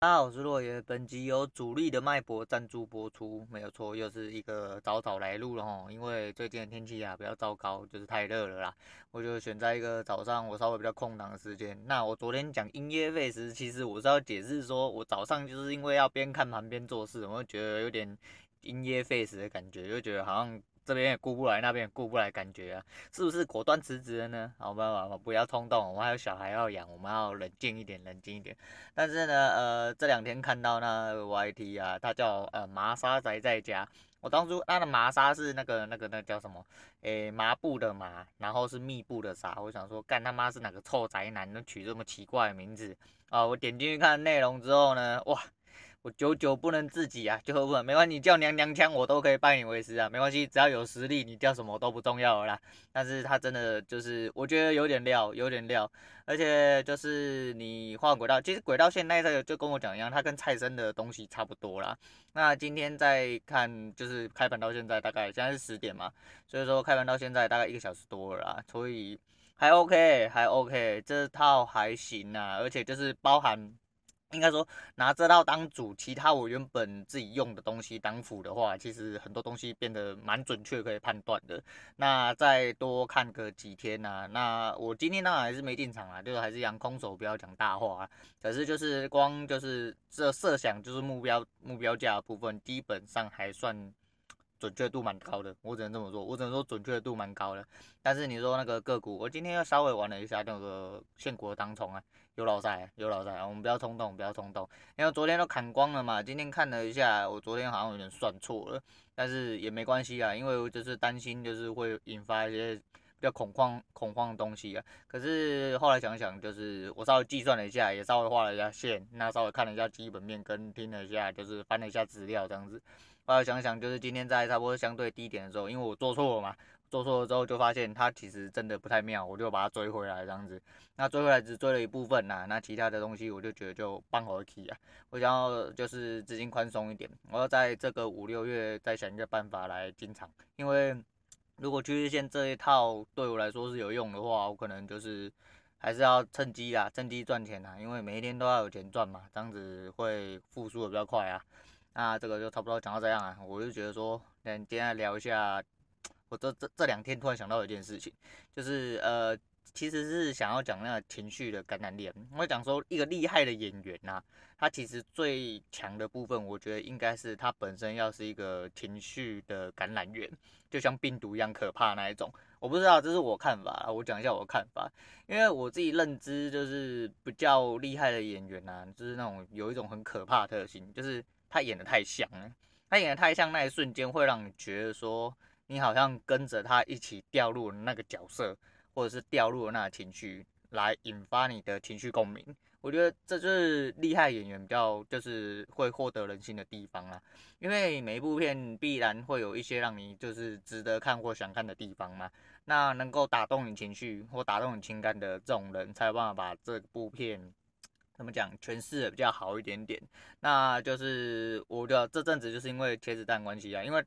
大家好，我是洛爷。本集由主力的脉搏赞助播出，没有错，又是一个早早来录了哈。因为最近的天气啊比较糟糕，就是太热了啦。我就选在一个早上我稍微比较空档的时间。那我昨天讲因噎废食，其实我是要解释说，我早上就是因为要边看盘边做事，我就觉得有点因噎废食的感觉，就觉得好像。这边也顾不来，那边也顾不来，感觉啊，是不是果断辞职了呢？好吧，好吧，不要冲动，我们还有小孩要养，我们要冷静一点，冷静一点。但是呢，呃，这两天看到那个 YT 啊，他叫呃麻纱宅在家。我当初他的麻纱是那个那个那叫什么？诶，麻布的麻，然后是密布的纱。我想说，干他妈是哪个臭宅男能取这么奇怪的名字啊？我点进去看内容之后呢，哇！我久久不能自己啊，就问没关系，你叫娘娘腔我都可以拜你为师啊，没关系，只要有实力，你叫什么都不重要了啦。但是他真的就是，我觉得有点料，有点料，而且就是你换轨道，其实轨道线那一个就跟我讲一样，它跟蔡生的东西差不多啦。那今天在看，就是开盘到现在大概现在是十点嘛，所以说开盘到现在大概一个小时多了啦，所以还 OK，还 OK，这套还行啊，而且就是包含。应该说拿这套当主，其他我原本自己用的东西当辅的话，其实很多东西变得蛮准确，可以判断的。那再多看个几天呐、那我今天当然还是没进场啊，就是还是讲空手，不要讲大话、啊。可是就是光就是这设想就是目标目标价部分，基本上还算准确度蛮高的。我只能这么说，我只能说准确度蛮高的。但是你说那个个股，我今天又稍微玩了一下那个现股的当冲啊。有老赛，有老赛，我们不要冲动，不要冲动。因为昨天都砍光了嘛，今天看了一下，我昨天好像有点算错了，但是也没关系啊，因为我就是担心，就是会引发一些比较恐慌、恐慌的东西啊。可是后来想想，就是我稍微计算了一下，也稍微画了一下线，那稍微看了一下基本面，跟听了一下，就是翻了一下资料这样子。后来想想，就是今天在差不多相对低点的时候，因为我做错了嘛。做错了之后就发现它其实真的不太妙，我就把它追回来这样子。那追回来只追了一部分呐、啊，那其他的东西我就觉得就半合体啊。我想要就是资金宽松一点，我要在这个五六月再想一个办法来进场。因为如果趋势线这一套对我来说是有用的话，我可能就是还是要趁机啊，趁机赚钱啊。因为每一天都要有钱赚嘛，这样子会复苏的比较快啊。那这个就差不多讲到这样啊，我就觉得说，那今天来聊一下。我这这这两天突然想到一件事情，就是呃，其实是想要讲那个情绪的感染力。我讲说一个厉害的演员呐、啊，他其实最强的部分，我觉得应该是他本身要是一个情绪的感染源，就像病毒一样可怕那一种。我不知道，这是我看法，我讲一下我的看法。因为我自己认知就是比较厉害的演员呐、啊，就是那种有一种很可怕的特性，就是他演得太像了，他演得太像那一瞬间会让你觉得说。你好像跟着他一起掉入了那个角色，或者是掉入了那个情绪，来引发你的情绪共鸣。我觉得这就是厉害演员比较就是会获得人心的地方啦。因为每一部片必然会有一些让你就是值得看或想看的地方嘛。那能够打动你情绪或打动你情感的这种人，才有办法把这部片怎么讲诠释的比较好一点点。那就是我的这阵子就是因为茄子蛋关系啊，因为。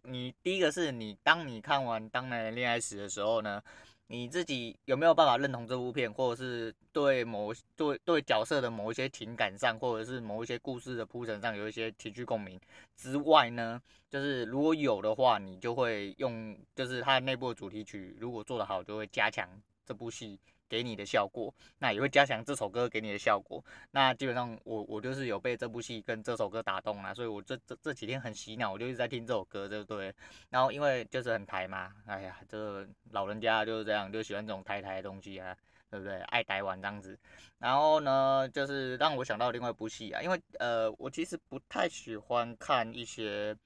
你第一个是你，当你看完《当男人恋爱时》的时候呢，你自己有没有办法认同这部片，或者是对某对对角色的某一些情感上，或者是某一些故事的铺陈上有一些情绪共鸣之外呢？就是如果有的话，你就会用，就是它的内部主题曲，如果做得好，就会加强这部戏。给你的效果，那也会加强这首歌给你的效果。那基本上我我就是有被这部戏跟这首歌打动了，所以我这这这几天很洗脑，我就一直在听这首歌，对不对？然后因为就是很台嘛，哎呀，这老人家就是这样，就喜欢这种台台的东西啊，对不对？爱台湾这样子。然后呢，就是让我想到另外一部戏啊，因为呃，我其实不太喜欢看一些。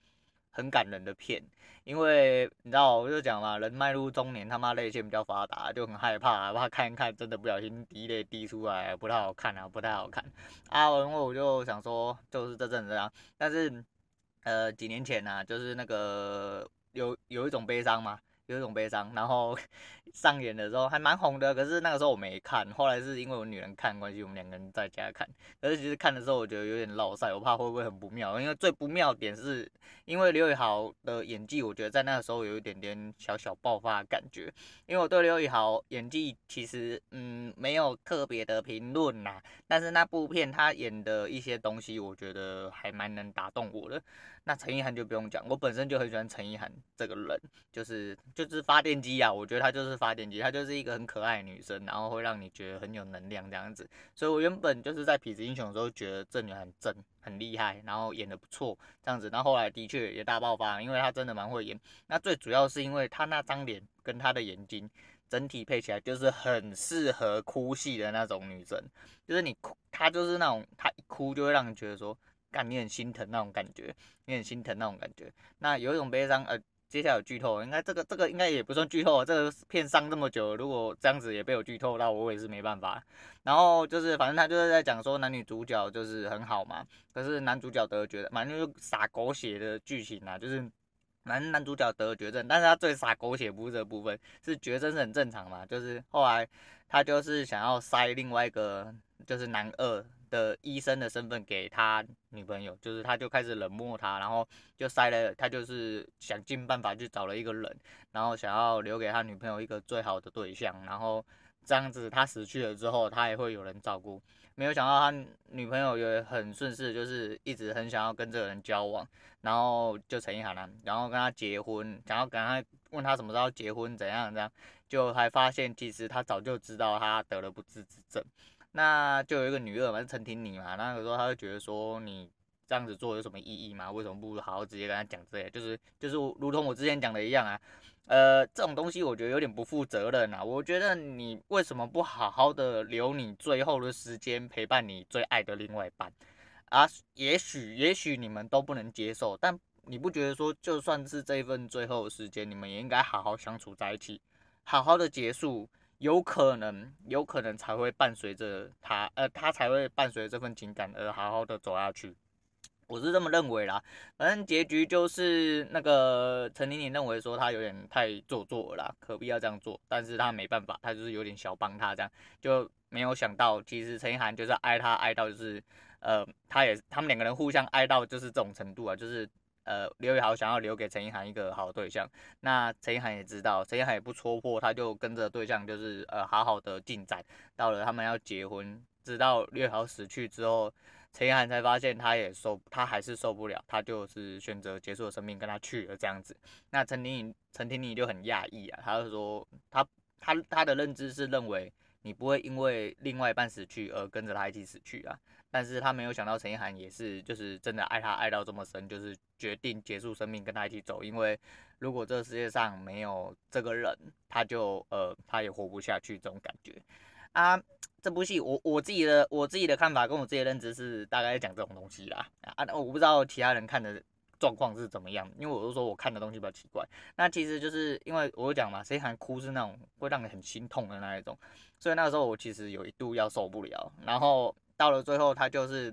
很感人的片，因为你知道，我就讲嘛，人迈入中年，他妈泪腺比较发达，就很害怕，怕看一看，真的不小心滴泪滴出来，不太好看啊，不太好看啊。然后我就想说，就是这阵子啊，但是呃，几年前呢、啊，就是那个有有一种悲伤嘛，有一种悲伤，然后上演的时候还蛮红的，可是那个时候我没看，后来是因为我女人看关系，我们两个人在家看。可是其实看的时候我觉得有点落赛，我怕会不会很不妙，因为最不妙点是因为刘宇豪的演技，我觉得在那个时候有一点点小小爆发的感觉。因为我对刘宇豪演技其实嗯没有特别的评论呐，但是那部片他演的一些东西，我觉得还蛮能打动我的。那陈意涵就不用讲，我本身就很喜欢陈意涵这个人，就是就是发电机啊，我觉得他就是发电机，她就是一个很可爱的女生，然后会让你觉得很有能量这样子。所以我原本就是在痞子英雄的时候觉得这女很正，很厉害，然后演得不错这样子。那后来的确也大爆发，因为她真的蛮会演。那最主要是因为她那张脸跟她的眼睛整体配起来就是很适合哭戏的那种女生，就是你哭，她就是那种她一哭就会让你觉得说。干，你很心疼那种感觉，你很心疼那种感觉。那有一种悲伤，呃，接下来有剧透，应该这个这个应该也不算剧透。这个片上这么久，如果这样子也被我剧透那，我也是没办法。然后就是，反正他就是在讲说男女主角就是很好嘛，可是男主角得了绝症，反正就撒狗血的剧情啊，就是男男主角得了绝症，但是他最撒狗血不是这部分，是绝症是很正常嘛，就是后来他就是想要塞另外一个，就是男二。的医生的身份给他女朋友，就是他就开始冷漠他，然后就塞了，他就是想尽办法去找了一个人，然后想要留给他女朋友一个最好的对象，然后这样子他死去了之后，他也会有人照顾。没有想到他女朋友也很顺势，就是一直很想要跟这个人交往，然后就陈意涵了，然后跟他结婚，想要跟他问他什么时候结婚，怎样怎样，就还发现其实他早就知道他得了不治之症。那就有一个女二嘛，是陈婷妮嘛。那个时候他就觉得说，你这样子做有什么意义吗？为什么不好好直接跟他讲这些？就是就是如同我之前讲的一样啊，呃，这种东西我觉得有点不负责任啊。我觉得你为什么不好好的留你最后的时间陪伴你最爱的另外一半啊？也许也许你们都不能接受，但你不觉得说，就算是这一份最后的时间，你们也应该好好相处在一起，好好的结束。有可能，有可能才会伴随着他，呃，他才会伴随这份情感而好好的走下去。我是这么认为啦。反正结局就是那个陈婷妮认为说他有点太做作了，可必要这样做，但是他没办法，他就是有点小帮他这样，就没有想到其实陈意涵就是爱他爱到就是，呃，他也他们两个人互相爱到就是这种程度啊，就是。呃，刘宇豪想要留给陈意涵一个好对象，那陈意涵也知道，陈意涵也不戳破，他就跟着对象就是呃好好的进展，到了他们要结婚，直到刘宇豪死去之后，陈意涵才发现他也受，他还是受不了，他就是选择结束了生命，跟他去了这样子。那陈婷陈婷妮就很讶异啊，他就说他他他的认知是认为你不会因为另外一半死去而跟着他一起死去啊。但是他没有想到陈意涵也是，就是真的爱他爱到这么深，就是决定结束生命跟他一起走。因为如果这个世界上没有这个人，他就呃他也活不下去这种感觉啊。这部戏我我自己的我自己的看法跟我自己的认知是大概讲这种东西啦啊，我不知道其他人看的状况是怎么样，因为我都说我看的东西比较奇怪。那其实就是因为我讲嘛，陈意涵哭是那种会让你很心痛的那一种，所以那个时候我其实有一度要受不了，然后。到了最后，他就是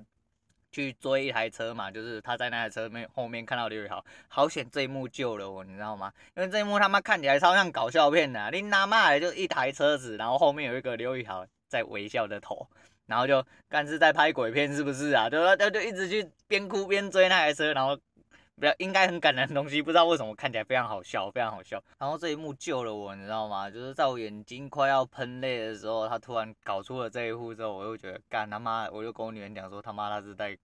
去追一台车嘛，就是他在那台车面后面看到刘宇豪，好险这一幕救了我，你知道吗？因为这一幕他妈看起来超像搞笑片的，啊，你他妈的就一台车子，然后后面有一个刘宇豪在微笑的头，然后就看是在拍鬼片是不是啊？就他就一直去边哭边追那台车，然后。不要应该很感人的东西，不知道为什么看起来非常好笑，非常好笑。然后这一幕救了我，你知道吗？就是在我眼睛快要喷泪的时候，他突然搞出了这一幕之后，我又觉得干他妈，我就跟我女人讲说他妈他是在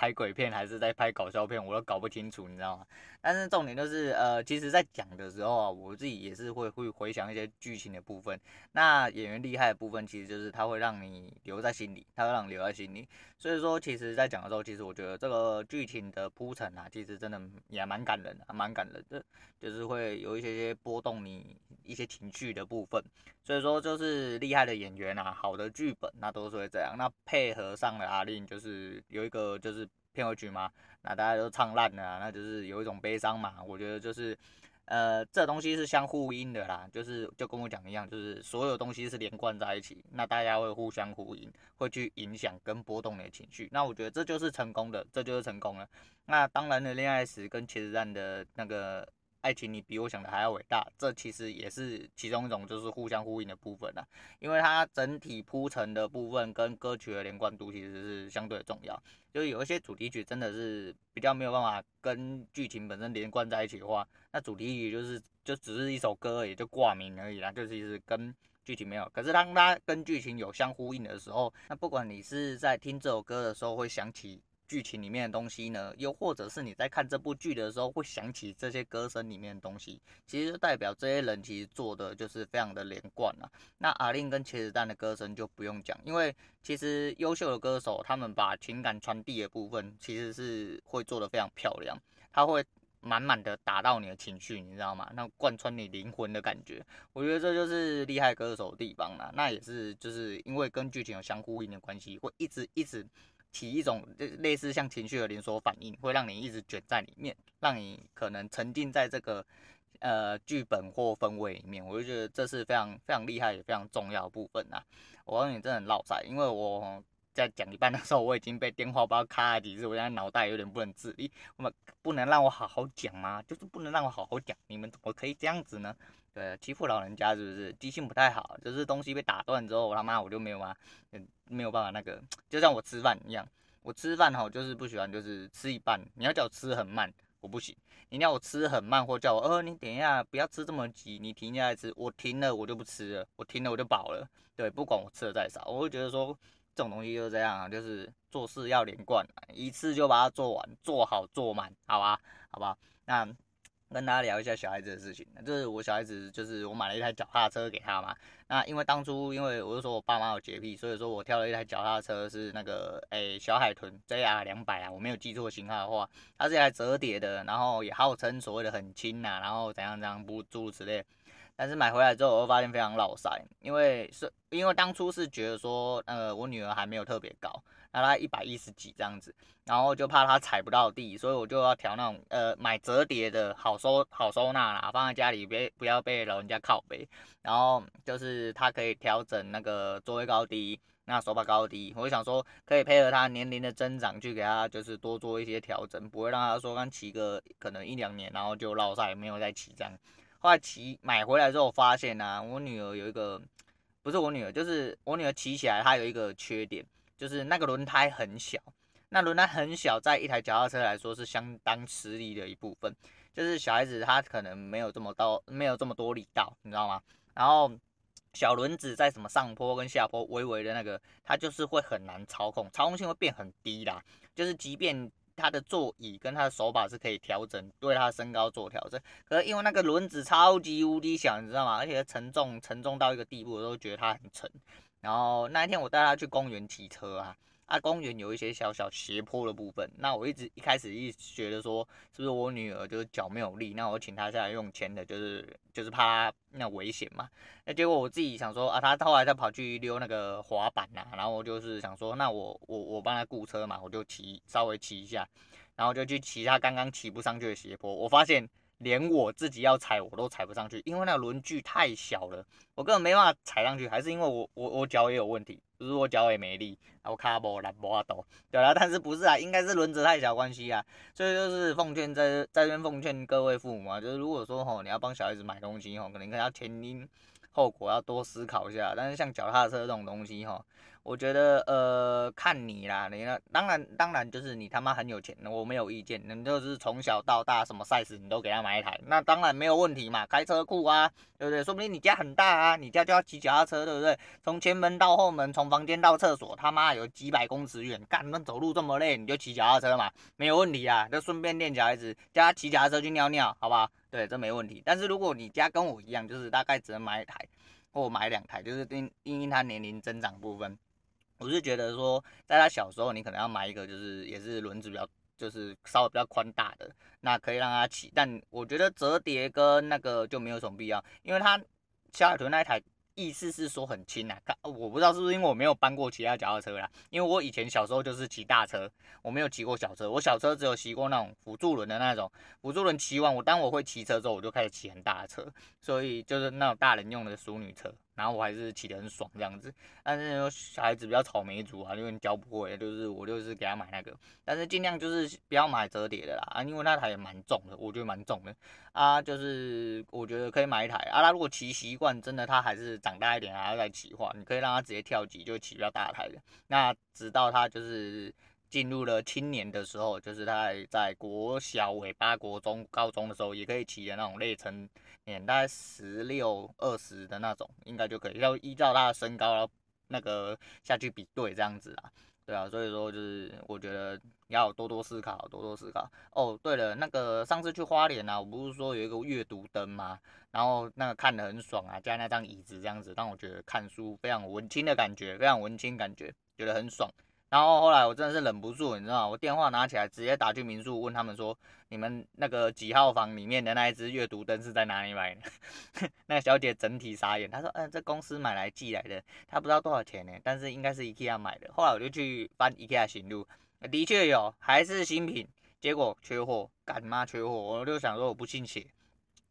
拍鬼片还是在拍搞笑片，我都搞不清楚，你知道吗？但是重点就是，呃，其实在讲的时候啊，我自己也是会会回想一些剧情的部分。那演员厉害的部分，其实就是他会让你留在心里，他会让你留在心里。所以说，其实，在讲的时候，其实我觉得这个剧情的铺陈啊，其实真的也蛮感人的，蛮感人的，就是会有一些些波动你一些情绪的部分。所以说，就是厉害的演员啊，好的剧本，那都是会这样。那配合上了阿令，就是有一个就是片尾曲嘛，那大家都唱烂了，那就是有一种悲伤嘛。我觉得就是。呃，这东西是相呼应的啦，就是就跟我讲一样，就是所有东西是连贯在一起，那大家会互相呼应，会去影响跟波动你的情绪。那我觉得这就是成功的，这就是成功了。那当然了，恋爱时跟茄子蛋的那个爱情你比我想的还要伟大，这其实也是其中一种就是互相呼应的部分啦。因为它整体铺陈的部分跟歌曲的连贯度其实是相对重要。就有一些主题曲真的是比较没有办法跟剧情本身连贯在一起的话，那主题曲就是就只是一首歌而已，就挂名而已啦，就其实跟剧情没有。可是当它跟剧情有相呼应的时候，那不管你是在听这首歌的时候会想起。剧情里面的东西呢，又或者是你在看这部剧的时候会想起这些歌声里面的东西，其实就代表这些人其实做的就是非常的连贯了。那阿令跟茄子蛋的歌声就不用讲，因为其实优秀的歌手他们把情感传递的部分其实是会做得非常漂亮，他会满满的打到你的情绪，你知道吗？那贯穿你灵魂的感觉，我觉得这就是厉害歌手的地方啦。那也是就是因为跟剧情有相呼应的关系，会一直一直。起一种类似像情绪的连锁反应，会让你一直卷在里面，让你可能沉浸在这个呃剧本或氛围里面。我就觉得这是非常非常厉害也非常重要的部分呐。我告诉你，真的很落在，因为我在讲一半的时候，我已经被电话包卡了几次，我现在脑袋有点不能自理。我们不能让我好好讲吗？就是不能让我好好讲，你们怎么可以这样子呢？对，欺负老人家是不是？记性不太好，就是东西被打断之后，我他妈我就没有啊，没有办法那个，就像我吃饭一样，我吃饭哈，就是不喜欢，就是吃一半，你要叫我吃很慢，我不行，你要我吃很慢，或叫我，呃，你等一下，不要吃这么急，你停下来吃，我停了我就不吃了，我停了我就饱了，对，不管我吃的再少，我会觉得说这种东西就是这样啊，就是做事要连贯，一次就把它做完，做好做满，好吧，好吧，那。跟大家聊一下小孩子的事情，就是我小孩子，就是我买了一台脚踏车给他嘛。那因为当初，因为我就说我爸妈有洁癖，所以说我挑了一台脚踏车，是那个诶、小海豚 JR 两百啊，我没有记错型号的话，它是一台折叠的，然后也号称所谓的很轻呐，然后怎样怎样不诸如此类。但是买回来之后，我会发现非常老塞，因为是因为当初是觉得说，呃，我女儿还没有特别高。那她一百一十几这样子，然后就怕她踩不到地，所以我就要调那种呃买折叠的，好收好收纳啦，放在家里别不要被老人家靠背。然后就是它可以调整那个座位高低，那手把高低，我想说可以配合他年龄的增长去给他就是多做一些调整，不会让他说刚骑个可能一两年然后就落赛没有再骑这样。后来骑买回来之后发现呢、我女儿有一个不是我女儿，就是我女儿骑起来她有一个缺点。就是那个轮胎很小，那轮胎很小，在一台脚踏车来说是相当吃力的一部分。就是小孩子他可能没有这么到，没有这么多力道，你知道吗？然后小轮子在什么上坡跟下坡，微微的那个，它就是会很难操控，操控性会变很低啦。就是即便他的座椅跟他的手把是可以调整，对他的身高做调整，可是因为那个轮子超级无敌小，你知道吗？而且沉重，沉重到一个地步，我都觉得它很沉。然后那一天我带他去公园骑车啊，啊公园有一些小小斜坡的部分，那我一直一开始一直觉得说是不是我女儿就是脚没有力，那我请她下来用牵的，就是就是怕那危险嘛。那结果我自己想说啊，她后来她跑去溜那个滑板呐、啊，然后我就是想说，那我我我帮她雇车嘛，我就骑稍微骑一下，然后就去骑她刚刚骑不上去的斜坡，我发现。连我自己要踩我都踩不上去，因为那个轮距太小了，我根本没办法踩上去。还是因为我我我脚也有问题，不是我脚也没力，我卡不来不抖，对啊，但是不是啊？应该是轮子太小关系啊。所以就是奉劝在在这边奉劝各位父母啊，就是如果说吼你要帮小孩子买东西吼，可能可能要前因后果要多思考一下。但是像脚踏车这种东西吼。我觉得呃，看你啦，你呢？当然当然就是你他妈很有钱，我没有意见。你就是从小到大什么 size 你都给他买一台，那当然没有问题嘛。开车库啊，对不对？说不定你家很大啊，你家就要骑脚踏车，对不对？从前门到后门，从房间到厕所，他妈有几百公尺远，干那走路这么累，你就骑脚踏车嘛，没有问题啊。就顺便练小孩子，叫他骑脚踏车去尿尿，好不好？对，这没问题。但是如果你家跟我一样，就是大概只能买一台或买两台，就是因因他年龄增长部分。我是觉得说，在他小时候，你可能要买一个，就是也是轮子比较，就是稍微比较宽大的，那可以让他骑。但我觉得折叠跟那个就没有什么必要，因为他小海豚那一台。意思是说很轻啊，我不知道是不是因为我没有搬过其他脚踏车啦，因为我以前小时候就是骑大车，我没有骑过小车，我小车只有骑过那种辅助轮的那种，辅助轮骑完，我当我会骑车之后，我就开始骑很大的车，所以就是那种大人用的淑女车，然后我还是骑得很爽这样子。但是小孩子比较草莓族啊，因为教不会，就是我就是给他买那个，但是尽量就是不要买折叠的啦啊，因为那台也蛮重的，我觉得蛮重的啊，就是我觉得可以买一台啊。他如果骑习惯，真的他还是长大一点还要再骑的话，你可以让他直接跳级，就骑比较大台的。那直到他就是。进入了青年的时候，就是他在国小尾巴、国中、高中的时候，也可以骑的那种类成年，大概十六、二十的那种，应该就可以。要依照他的身高，然后那个下去比对这样子啊，对啊。所以说，就是我觉得要多多思考，多多思考。哦，对了，那个上次去花莲啊，我不是说有一个阅读灯吗？然后那个看得很爽啊，加那张椅子这样子，让我觉得看书非常文青的感觉，非常文青感觉，觉得很爽。然后后来我真的是忍不住，你知道吗？我电话拿起来，直接打去民宿问他们说：“你们那个几号房里面的那一只阅读灯是在哪里买的？” 那个小姐整体傻眼，她说：“嗯，这公司买来寄来的，她不知道多少钱呢，但是应该是 IKEA 买的。”后来我就去翻 IKEA 行录，的确有，还是新品，结果缺货，干妈缺货，我就想说我不信邪。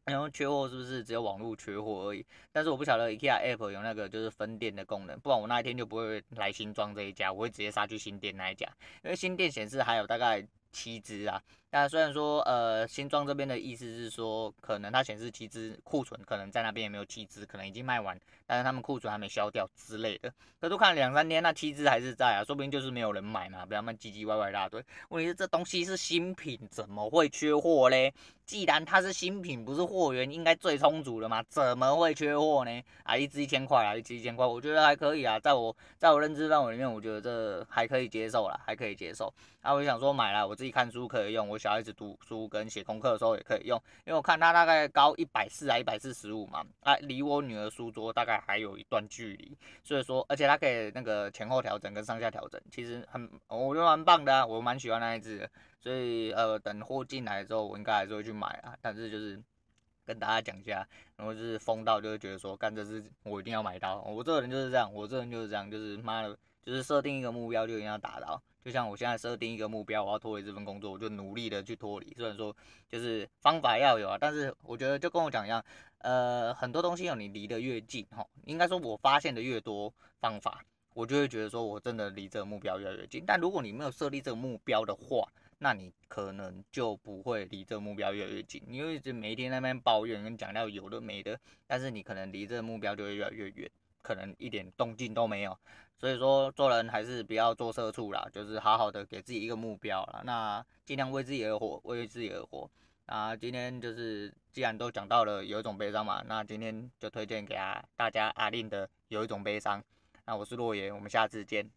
然后缺货是不是只有网络缺货而已？但是我不晓得 IKEA App 有那个就是分店的功能，不然我那一天就不会来新庄这一家，我会直接杀去新店那一家，因为新店显示还有大概七只啊。那虽然说呃新庄这边的意思是说，可能它显示七只库存，可能在那边也没有七只，可能已经卖完，但是他们库存还没销掉之类的。可都看了两三天，那七只还是在啊，说不定就是没有人买嘛，不要那么唧唧歪歪一大堆。问题是这东西是新品，怎么会缺货嘞？既然它是新品，不是货源应该最充足的嘛，怎么会缺货呢？啊，一只一千块啊，一只一千块，我觉得还可以啊，在我在我认知范围里面，我觉得这还可以接受啦，还可以接受。啊，我就想说买了，我自己看书可以用，我小孩子读书跟写功课的时候也可以用，因为我看他大概高一百四啊，一百四十五嘛，啊，离我女儿书桌大概还有一段距离，所以说，而且它可以那个前后调整跟上下调整，其实很，我觉得蛮棒的啊，我蛮喜欢那一只。所以呃，等货进来之后，我应该还是会去买啊。但是就是跟大家讲一下，然后就是疯到就会觉得说，干这是我一定要买到。我这个人就是这样，我这个人就是这样，就是妈的，就是设定一个目标就一定要达到。就像我现在设定一个目标，我要脱离这份工作，我就努力的去脱离。虽然说就是方法要有啊，但是我觉得就跟我讲一样，呃，很多东西有你离得越近哈，应该说我发现的越多方法，我就会觉得说我真的离这个目标越来越近。但如果你没有设立这个目标的话，那你可能就不会离这个目标越来越近，你会一直每天在那边抱怨跟讲到有的没的，但是你可能离这个目标就会越来越远，可能一点动静都没有。所以说做人还是不要做社畜啦，就是好好的给自己一个目标啦，那尽量为自己而活，为自己而活。啊今天就是既然都讲到了有一种悲伤嘛，那今天就推荐给啊大家阿令的有一种悲伤。那我是洛言，我们下次见。